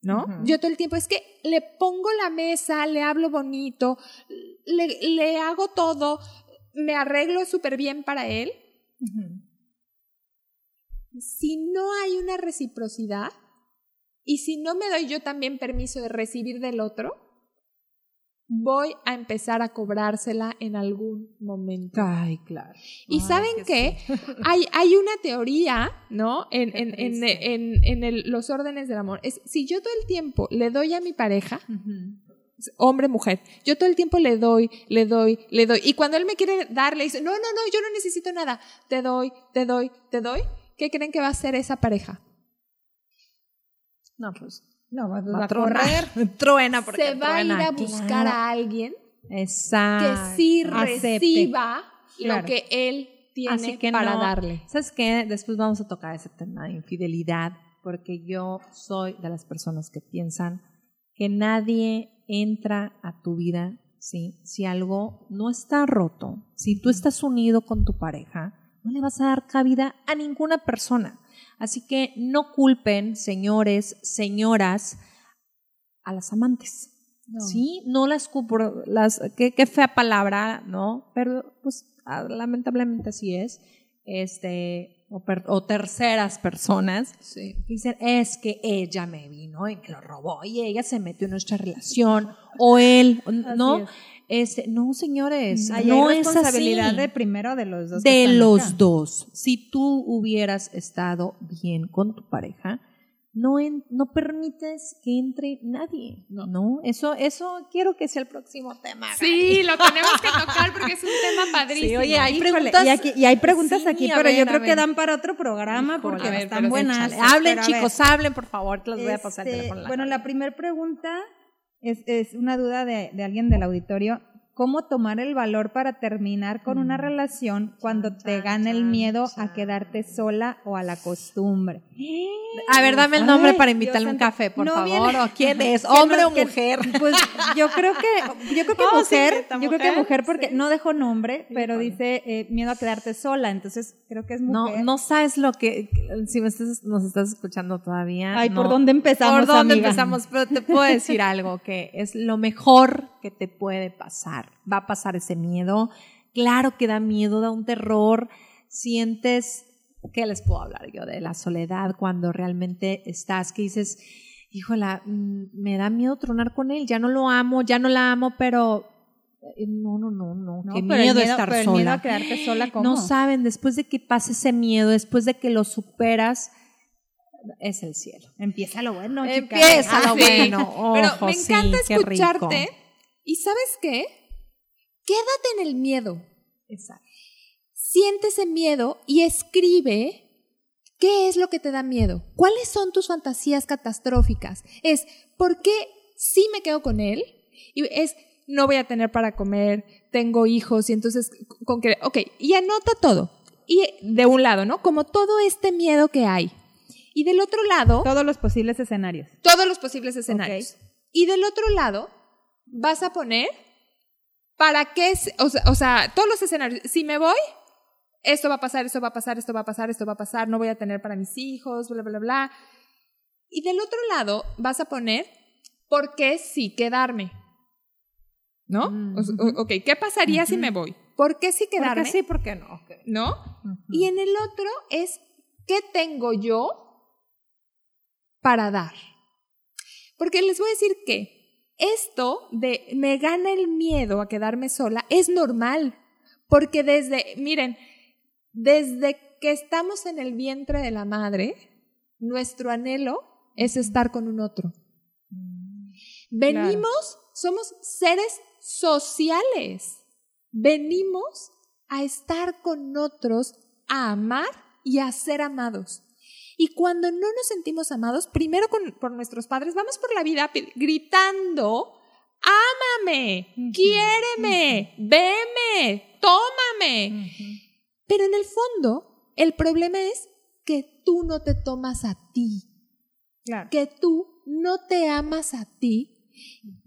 D: ¿no? Yo todo el tiempo es que le pongo la mesa, le hablo bonito, le, le hago todo, me arreglo súper bien para él. Si no hay una reciprocidad, y si no me doy yo también permiso de recibir del otro, voy a empezar a cobrársela en algún momento.
C: Ay, claro.
D: Y saben qué? hay, hay una teoría, ¿no? En, en, en, en los órdenes del amor. Es si yo todo el tiempo le doy a mi pareja, hombre, mujer, yo todo el tiempo le doy, le doy, le doy. Y cuando él me quiere dar, le dice, no, no, no, yo no necesito nada. Te doy, te doy, te doy. ¿Qué creen que va a hacer esa pareja?
C: No, pues no, va, a, correr.
D: truena porque Se va a ir a buscar a alguien
C: Exacto.
D: que sí reciba lo que él tiene para darle.
C: ¿Sabes qué? Después vamos a tocar ese tema de infidelidad, porque yo soy de las personas que piensan que nadie entra a tu vida ¿sí? si algo no está roto, si tú estás unido con tu pareja, no le vas a dar cabida a ninguna persona. Así que no culpen, señores, señoras, a las amantes. Sí, no las culpo, las, qué, fea palabra, ¿no? Pero pues ah, lamentablemente así es. Este, o, terceras personas dicen, es que ella me vino y me lo robó y ella se metió en nuestra relación, o él, ¿no? Este, no, señores, no es responsabilidad
B: de primero de los dos.
C: De los dos. Si tú hubieras estado bien con tu pareja, no, no permites que entre nadie, no. Eso, eso quiero que sea el próximo tema.
D: Sí, lo tenemos que tocar porque es un tema padrísimo. Sí,
B: oye, hay preguntas. Y, aquí, y, hay preguntas aquí, pero yo creo que dan para otro programa porque están buenas.
C: Hablen, chicos, hablen, por favor, que los voy a pasar el
B: este, teléfono. Bueno, la primera pregunta es, es una duda de, de, alguien del auditorio cómo tomar el valor para terminar con una mm. relación cuando te gana el miedo a quedarte sola o a la costumbre.
C: A ver, dame el nombre para invitarle un café, por favor. ¿O quién es? ¿Hombre o mujer?
B: Pues yo creo que, yo creo que mujer, yo creo que mujer porque no dejo nombre, pero dice eh, miedo a quedarte sola, entonces creo que es mujer.
C: No, no sabes lo que, si me estás, nos estás escuchando todavía.
B: Ay, ¿por dónde empezamos,
C: ¿Por dónde empezamos? Pero te puedo decir algo, que es lo mejor que te puede pasar va a pasar ese miedo. Claro que da miedo, da un terror. Sientes, ¿qué les puedo hablar yo? De la soledad cuando realmente estás, que dices, híjola, mm, me da miedo tronar con él, ya no lo amo, ya no la amo, pero eh, no, no, no, no, qué miedo, estar sola.
B: Miedo a quedarte sola
C: No saben, después de que pase ese miedo, después de que lo superas, es el cielo.
B: Empieza lo bueno,
C: Empieza lo bueno.
D: Pero me encanta escucharte. ¿Y sabes qué? Quédate en el miedo. Exacto. Siente ese miedo y escribe qué es lo que te da miedo. ¿Cuáles son tus fantasías catastróficas? Es, ¿por qué sí me quedo con él? Y es, no voy a tener para comer, tengo hijos y entonces, con que, ok, y anota todo. Y de un lado, ¿no? Como todo este miedo que hay. Y del otro lado...
B: Todos los posibles escenarios.
D: Todos los posibles escenarios. Y del otro lado, vas a poner ¿Para qué? O sea, o sea, todos los escenarios. Si me voy, esto va a pasar, esto va a pasar, esto va a pasar, esto va a pasar, no voy a tener para mis hijos, bla, bla, bla. Y del otro lado vas a poner, ¿por qué sí quedarme? ¿No? Mm, ok, ¿qué pasaría si me voy? ¿Por qué sí quedarme? ¿Por
C: qué sí, por qué no?
D: ¿No? Y en el otro es, ¿qué tengo yo para dar? Porque les voy a decir que esto de me gana el miedo a quedarme sola es normal, Porque desde, miren, desde que estamos en el vientre de la madre, nuestro anhelo es estar con un otro. Venimos, somos seres sociales. Venimos a estar con otros, a amar y a ser amados. Y cuando no nos sentimos amados, primero por nuestros padres, vamos por la vida gritando, ámame, quiéreme, veme, tómame. Pero en el fondo, el problema es que tú no te tomas a ti. Que tú no te amas a ti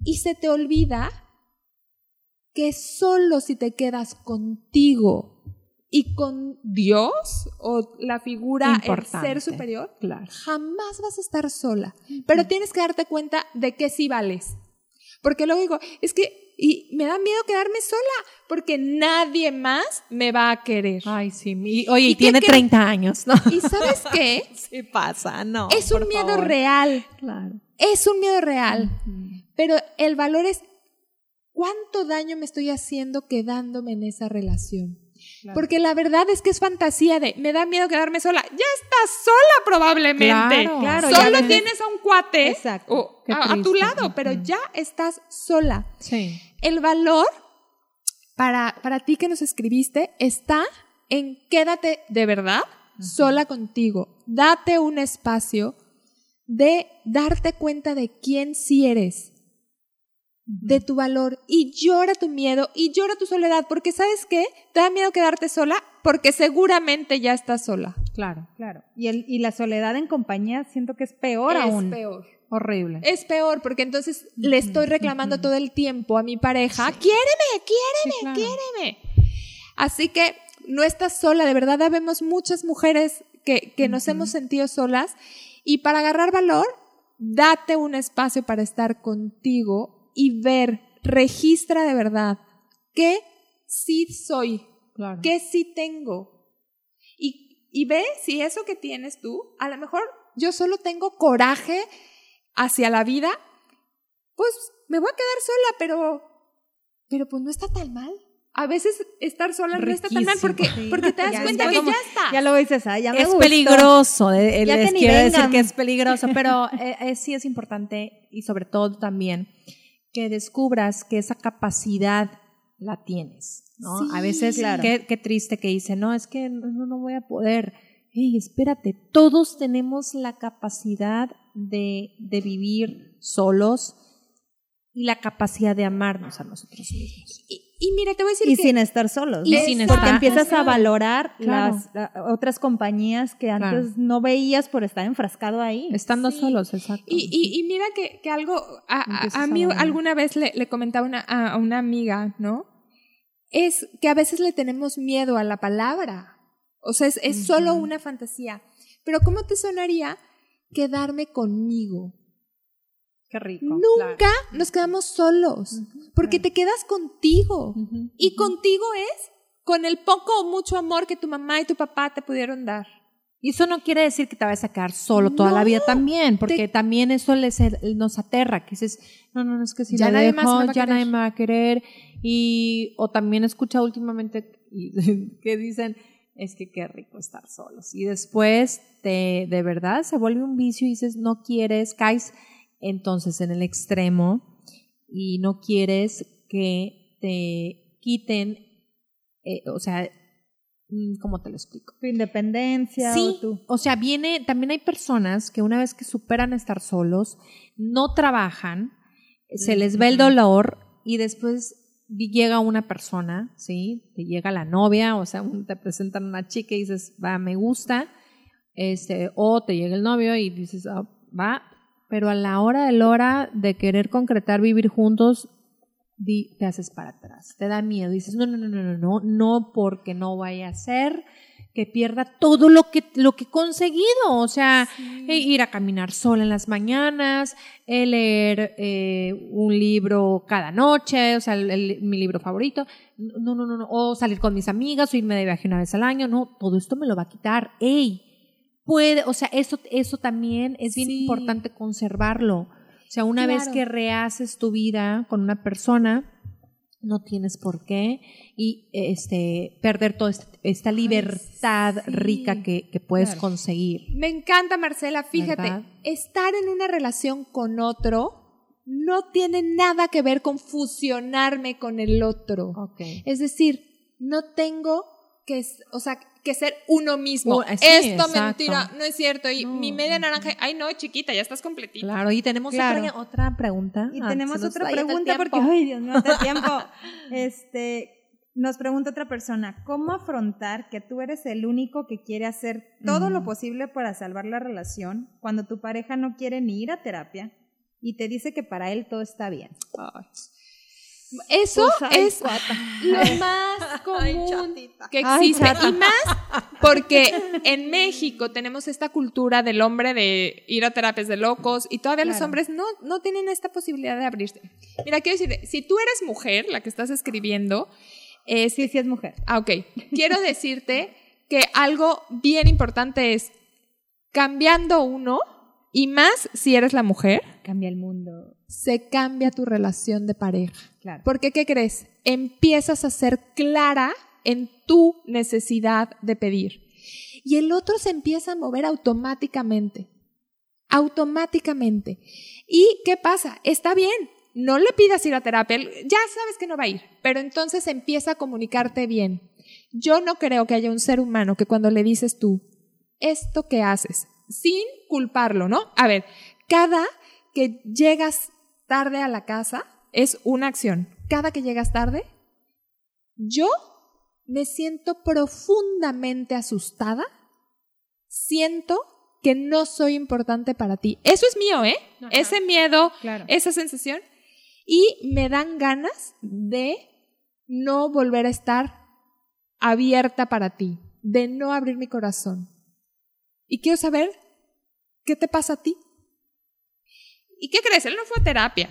D: y se te olvida que solo si te quedas contigo y con Dios o la figura, el ser superior, jamás vas a estar sola. Pero tienes que darte cuenta de que sí vales. Porque luego digo, es que, y me da miedo quedarme sola, porque nadie más me va a querer.
C: Ay, sí, oye, y, tiene 30 años, ¿no?
D: ¿Y sabes qué?
C: sí pasa, no.
D: Es un miedo real. Claro. Es un miedo real. Pero el valor es cuánto daño me estoy haciendo quedándome en esa relación. Porque la verdad es que es fantasía de, me da miedo quedarme sola. Ya estás sola probablemente. Claro, Solo tienes a un cuate a, tu lado, pero ya estás sola.
C: Sí.
D: El valor para, para ti que nos escribiste está en quédate de verdad sola contigo. Date un espacio de darte cuenta de quién sí eres de tu valor y llora tu miedo y llora tu soledad, porque ¿sabes qué? Te da miedo quedarte sola porque seguramente ya estás sola.
B: Claro, claro. Y, el, y la soledad en compañía siento que es peor aún.
D: Es peor.
B: Horrible.
D: Es peor porque entonces le estoy reclamando todo el tiempo a mi pareja, quiéreme, quiéreme, quiéreme. Así que no estás sola, de verdad vemos muchas mujeres que, que nos hemos sentido solas y para agarrar valor, date un espacio para estar contigo y ver, registra de verdad qué sí soy, qué sí tengo. Y, y ve si eso que tienes tú, a lo mejor yo solo tengo coraje hacia la vida, pues me voy a quedar sola, pero, pero pues no está tan mal. A veces estar sola no está tan mal porque, porque te das cuenta que ya está.
B: Ya lo dices, ah, ya me
C: Es peligroso, eh, les quiero decir que es peligroso, pero eh, eh, sí es importante y sobre todo también que descubras que esa capacidad la tienes, ¿no? a veces, claro. qué, triste que dice, no, es que no, no voy a poder. Hey, espérate, todos tenemos la capacidad de, de vivir solos y la capacidad de amarnos a nosotros mismos.
D: Y mira, te voy a decir
B: y sin estar solos. Y sin Porque empiezas a valorar las otras compañías que antes no veías por estar enfrascado ahí.
C: Estando solos, exacto.
D: Y, y, mira que, que algo, a, a, mí alguna vez le, le comentaba una, a una amiga, ¿no? Es que a veces le tenemos miedo a la palabra. O sea, es, es solo una fantasía. Pero ¿cómo te sonaría quedarme conmigo?
C: Qué rico.
D: Nunca nos quedamos solos, porque te quedas contigo. y contigo es con el poco o mucho amor que tu mamá y tu papá te pudieron dar.
C: Y eso no quiere decir que te vayas a quedar solo toda la vida también, porque también eso les, nos aterra, que dices, no, no, no, es que si ya nadie más ya nadie me va a querer. Y, o también he escuchado últimamente que dicen, es que qué rico estar solos. Y después te, de verdad se vuelve un vicio y dices, no quieres, caes entonces en el extremo y no quieres que te quiten, eh, o sea, mm, ¿cómo te lo explico?
B: Tu independencia.
C: Sí, o, sea, viene, también hay personas que una vez que superan estar solos, no trabajan, se les ve el dolor y después llega una persona, ¿sí? Te llega la novia, o sea, te presentan una chica y dices, va, me gusta, este, o te llega el novio y dices, ah, va, pero a la hora de la hora de querer concretar vivir juntos, te haces para atrás, te da miedo, dices, no, no, no, no, no, no, no, porque no vaya a ser que pierda todo lo que, lo que he conseguido, o sea, eh, ir a caminar sola en las mañanas, eh, leer eh, un libro cada noche, o sea, mi libro favorito, no, no, no, no, o salir con mis amigas, o irme de viaje una vez al año, no, todo esto me lo va a quitar, ey, puede, o sea, eso, eso también es bien importante conservarlo. O sea, una vez que rehaces tu vida con una persona, no tienes por qué y este perder toda esta libertad rica que, puedes conseguir.
D: Me encanta, Marcela, fíjate, estar en una relación con otro no tiene nada que ver con fusionarme con el otro. Es decir, no tengo que, o sea, que ser uno mismo. Uh, Esto mentira, no es cierto. Y mi media naranja, ay no, chiquita, ya estás completita.
C: Claro, y tenemos Otra, pregunta.
B: Y ah, tenemos otra pregunta porque, ay Dios mío, hace tiempo. este, nos pregunta otra persona, ¿cómo afrontar que tú eres el único que quiere hacer todo lo posible para salvar la relación cuando tu pareja no quiere ni ir a terapia y te dice que para él todo está bien?
D: Eso es lo más común que existe. y más porque en México tenemos esta cultura del hombre de ir a terapias de locos y todavía los hombres no, no tienen esta posibilidad de abrirse. Mira, quiero decir, si tú eres mujer, la que estás escribiendo.
B: Es, sí, sí es mujer.
D: Ah, ok. Quiero decirte que algo bien importante es cambiando uno y más si eres la mujer.
B: Cambia el mundo.
D: Se cambia tu relación de pareja. Claro. Porque, ¿qué crees? Empiezas a ser clara en tu necesidad de pedir. Y el otro se empieza a mover automáticamente. Automáticamente. ¿Y qué pasa? Está bien. No le pidas ir a terapia. Ya sabes que no va a ir. Pero entonces empieza a comunicarte bien. Yo no creo que haya un ser humano que cuando le dices tú, esto que haces, sin culparlo, ¿no? A ver, cada que llegas tarde a la casa es una acción. Cada que llegas tarde, yo me siento profundamente asustada, siento que no soy importante para ti. Eso es mío, ¿eh? Ese miedo, esa sensación. Y me dan ganas de no volver a estar abierta para ti, de no abrir mi corazón. Y quiero saber ¿Qué te pasa a ti? ¿Y qué crees? Él no fue a terapia.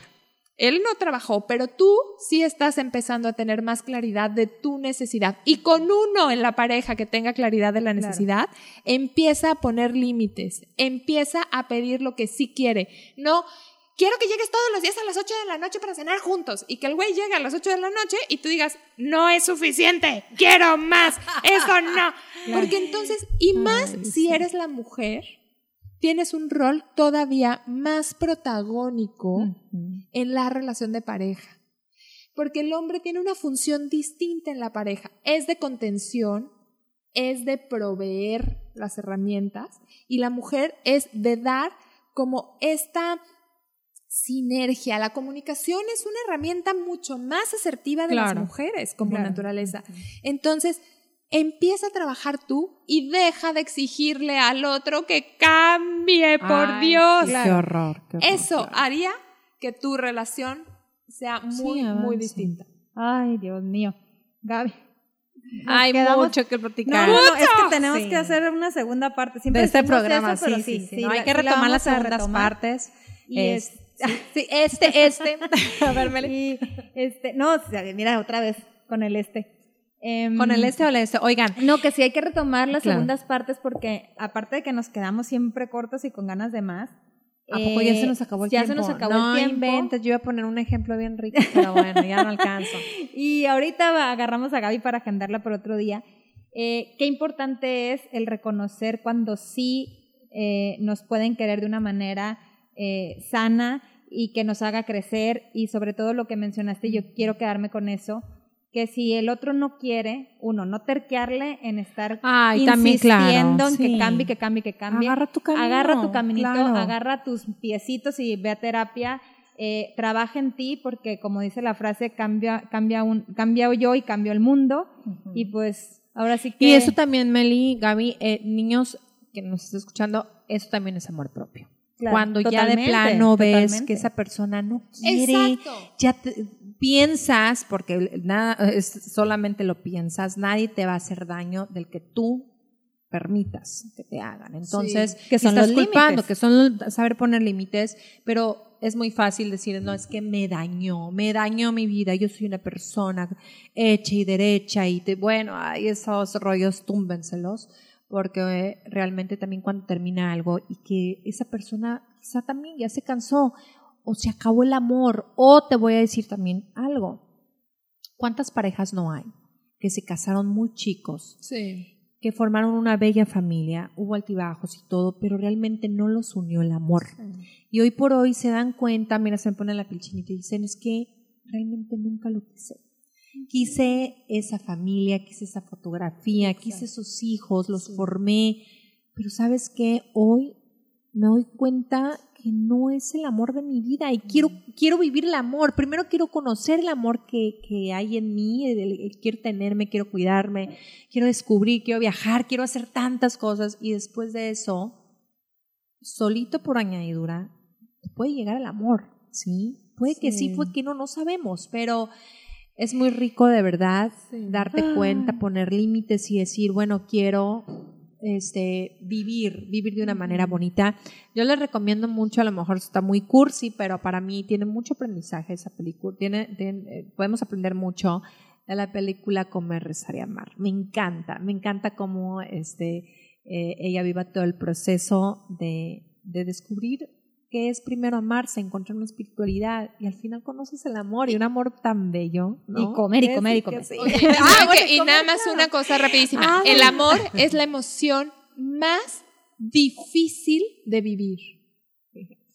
D: Él no trabajó, pero tú sí estás empezando a tener más claridad de tu necesidad. Y con uno en la pareja que tenga claridad de la necesidad, empieza a poner límites, empieza a pedir lo que sí quiere. No, quiero que llegues todos los días a las 8 de la noche para cenar juntos y que el güey llegue a las 8 de la noche y tú digas, no es suficiente, quiero más, eso no. Porque entonces, y más si eres la mujer tienes un rol todavía más protagónico en la relación de pareja. Porque el hombre tiene una función distinta en la pareja. Es de contención, es de proveer las herramientas y la mujer es de dar como esta sinergia. La comunicación es una herramienta mucho más asertiva de las mujeres como naturaleza. Entonces, empieza a trabajar tú y deja de exigirle al otro que cambie, por Dios.
C: Qué, horror,
D: Eso haría que tu relación sea muy, muy distinta.
B: Ay, Dios mío. Gaby.
C: Hay mucho que platicar.
B: No, es que tenemos que hacer una segunda parte.
C: de este programa, sí, sí, sí, Hay que retomar las segundas partes.
B: Y es, sí, este, este. a ver, y este, no, mira, otra vez con el este.
C: Em, ¿Con el este o el este? Oigan.
B: No, que sí hay que retomar las segundas partes porque aparte de que nos quedamos siempre cortos y con ganas de más.
C: ¿A poco ya se nos acabó el
B: tiempo?
C: Ya
B: se nos acabó el tiempo.
C: yo iba a poner un ejemplo bien rico, pero bueno, ya no alcanzo.
B: y ahorita agarramos a Gaby para agendarla por otro día. Eh, qué importante es el reconocer cuando sí eh, nos pueden querer de una manera eh, sana y que nos haga crecer y sobre todo lo que mencionaste, yo quiero quedarme con eso, que si el otro no quiere, uno, no terquearle en estar insistiendo en que cambie, que cambie, que cambie.
C: Agarra tu camino.
B: Agarra tu caminito, agarra tus piecitos y ve a terapia. Eh, trabaja en ti porque, como dice la frase, cambia, cambia, un, cambia yo y cambio el mundo. Y pues ahora sí que...
C: Y eso también, Meli, Gaby, eh, niños que nos están escuchando, eso también es amor propio. Cuando ya de plano ves que esa persona no quiere, ya piensas, porque nada, es, solamente lo piensas, nadie te va a hacer daño del que tú permitas que te hagan. Entonces,
B: que son estás
C: culpando, que son saber poner límites, pero es muy fácil decir, no, es que me dañó, me dañó mi vida, yo soy una persona hecha y derecha y te, bueno, hay esos rollos, túmbenselos porque realmente también cuando termina algo y que esa persona quizá también ya se cansó o se acabó el amor o te voy a decir también algo. ¿Cuántas parejas no hay que se casaron muy chicos? Que formaron una bella familia, hubo altibajos y todo, pero realmente no los unió el amor. Y hoy por hoy se dan cuenta, mira, se me pone la pilchinita y dicen, es que realmente nunca lo quise. Quise esa familia, quise esa fotografía, quise sus hijos, los formé, pero sabes qué, hoy me doy cuenta que no es el amor de mi vida y quiero, quiero vivir el amor. Primero quiero conocer el amor que, que hay en mí, quiero tenerme, quiero cuidarme, quiero descubrir, quiero viajar, quiero hacer tantas cosas y después de eso, solito por añadidura, puede llegar el amor, ¿sí? Puede que sí, puede que no, no sabemos, pero es muy rico de verdad darte cuenta, ah. poner límites y decir, bueno, quiero este, vivir, vivir de una manera bonita. Yo les recomiendo mucho, a lo mejor está muy cursi, pero para mí tiene mucho aprendizaje esa película. Tiene, eh, podemos aprender mucho de la película Comer, Rezar y Amar. Me encanta, me encanta cómo este, eh, ella viva todo el proceso de, de descubrir qué es primero amarse, encontrar una espiritualidad y al final conoces el amor y un amor tan bello.
B: Y comer y comer y comer.
D: Ah, y nada más una cosa rapidísima. Ah, el amor es la emoción más difícil de vivir.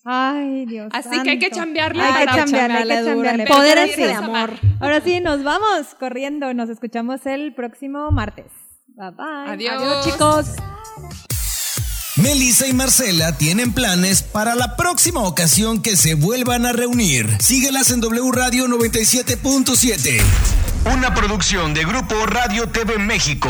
B: Ay, Dios.
D: Así que hay que cambiarle.
B: Hay que cambiarle, hay que cambiarle. Poder de amor. Ahora sí, nos vamos corriendo. Nos escuchamos el próximo martes. Bye bye.
D: Adiós,
B: Adiós chicos.
E: Melissa y Marcela tienen planes para la próxima ocasión que se vuelvan a reunir. Síguelas en W Radio 97.7. Una producción de Grupo Radio TV México.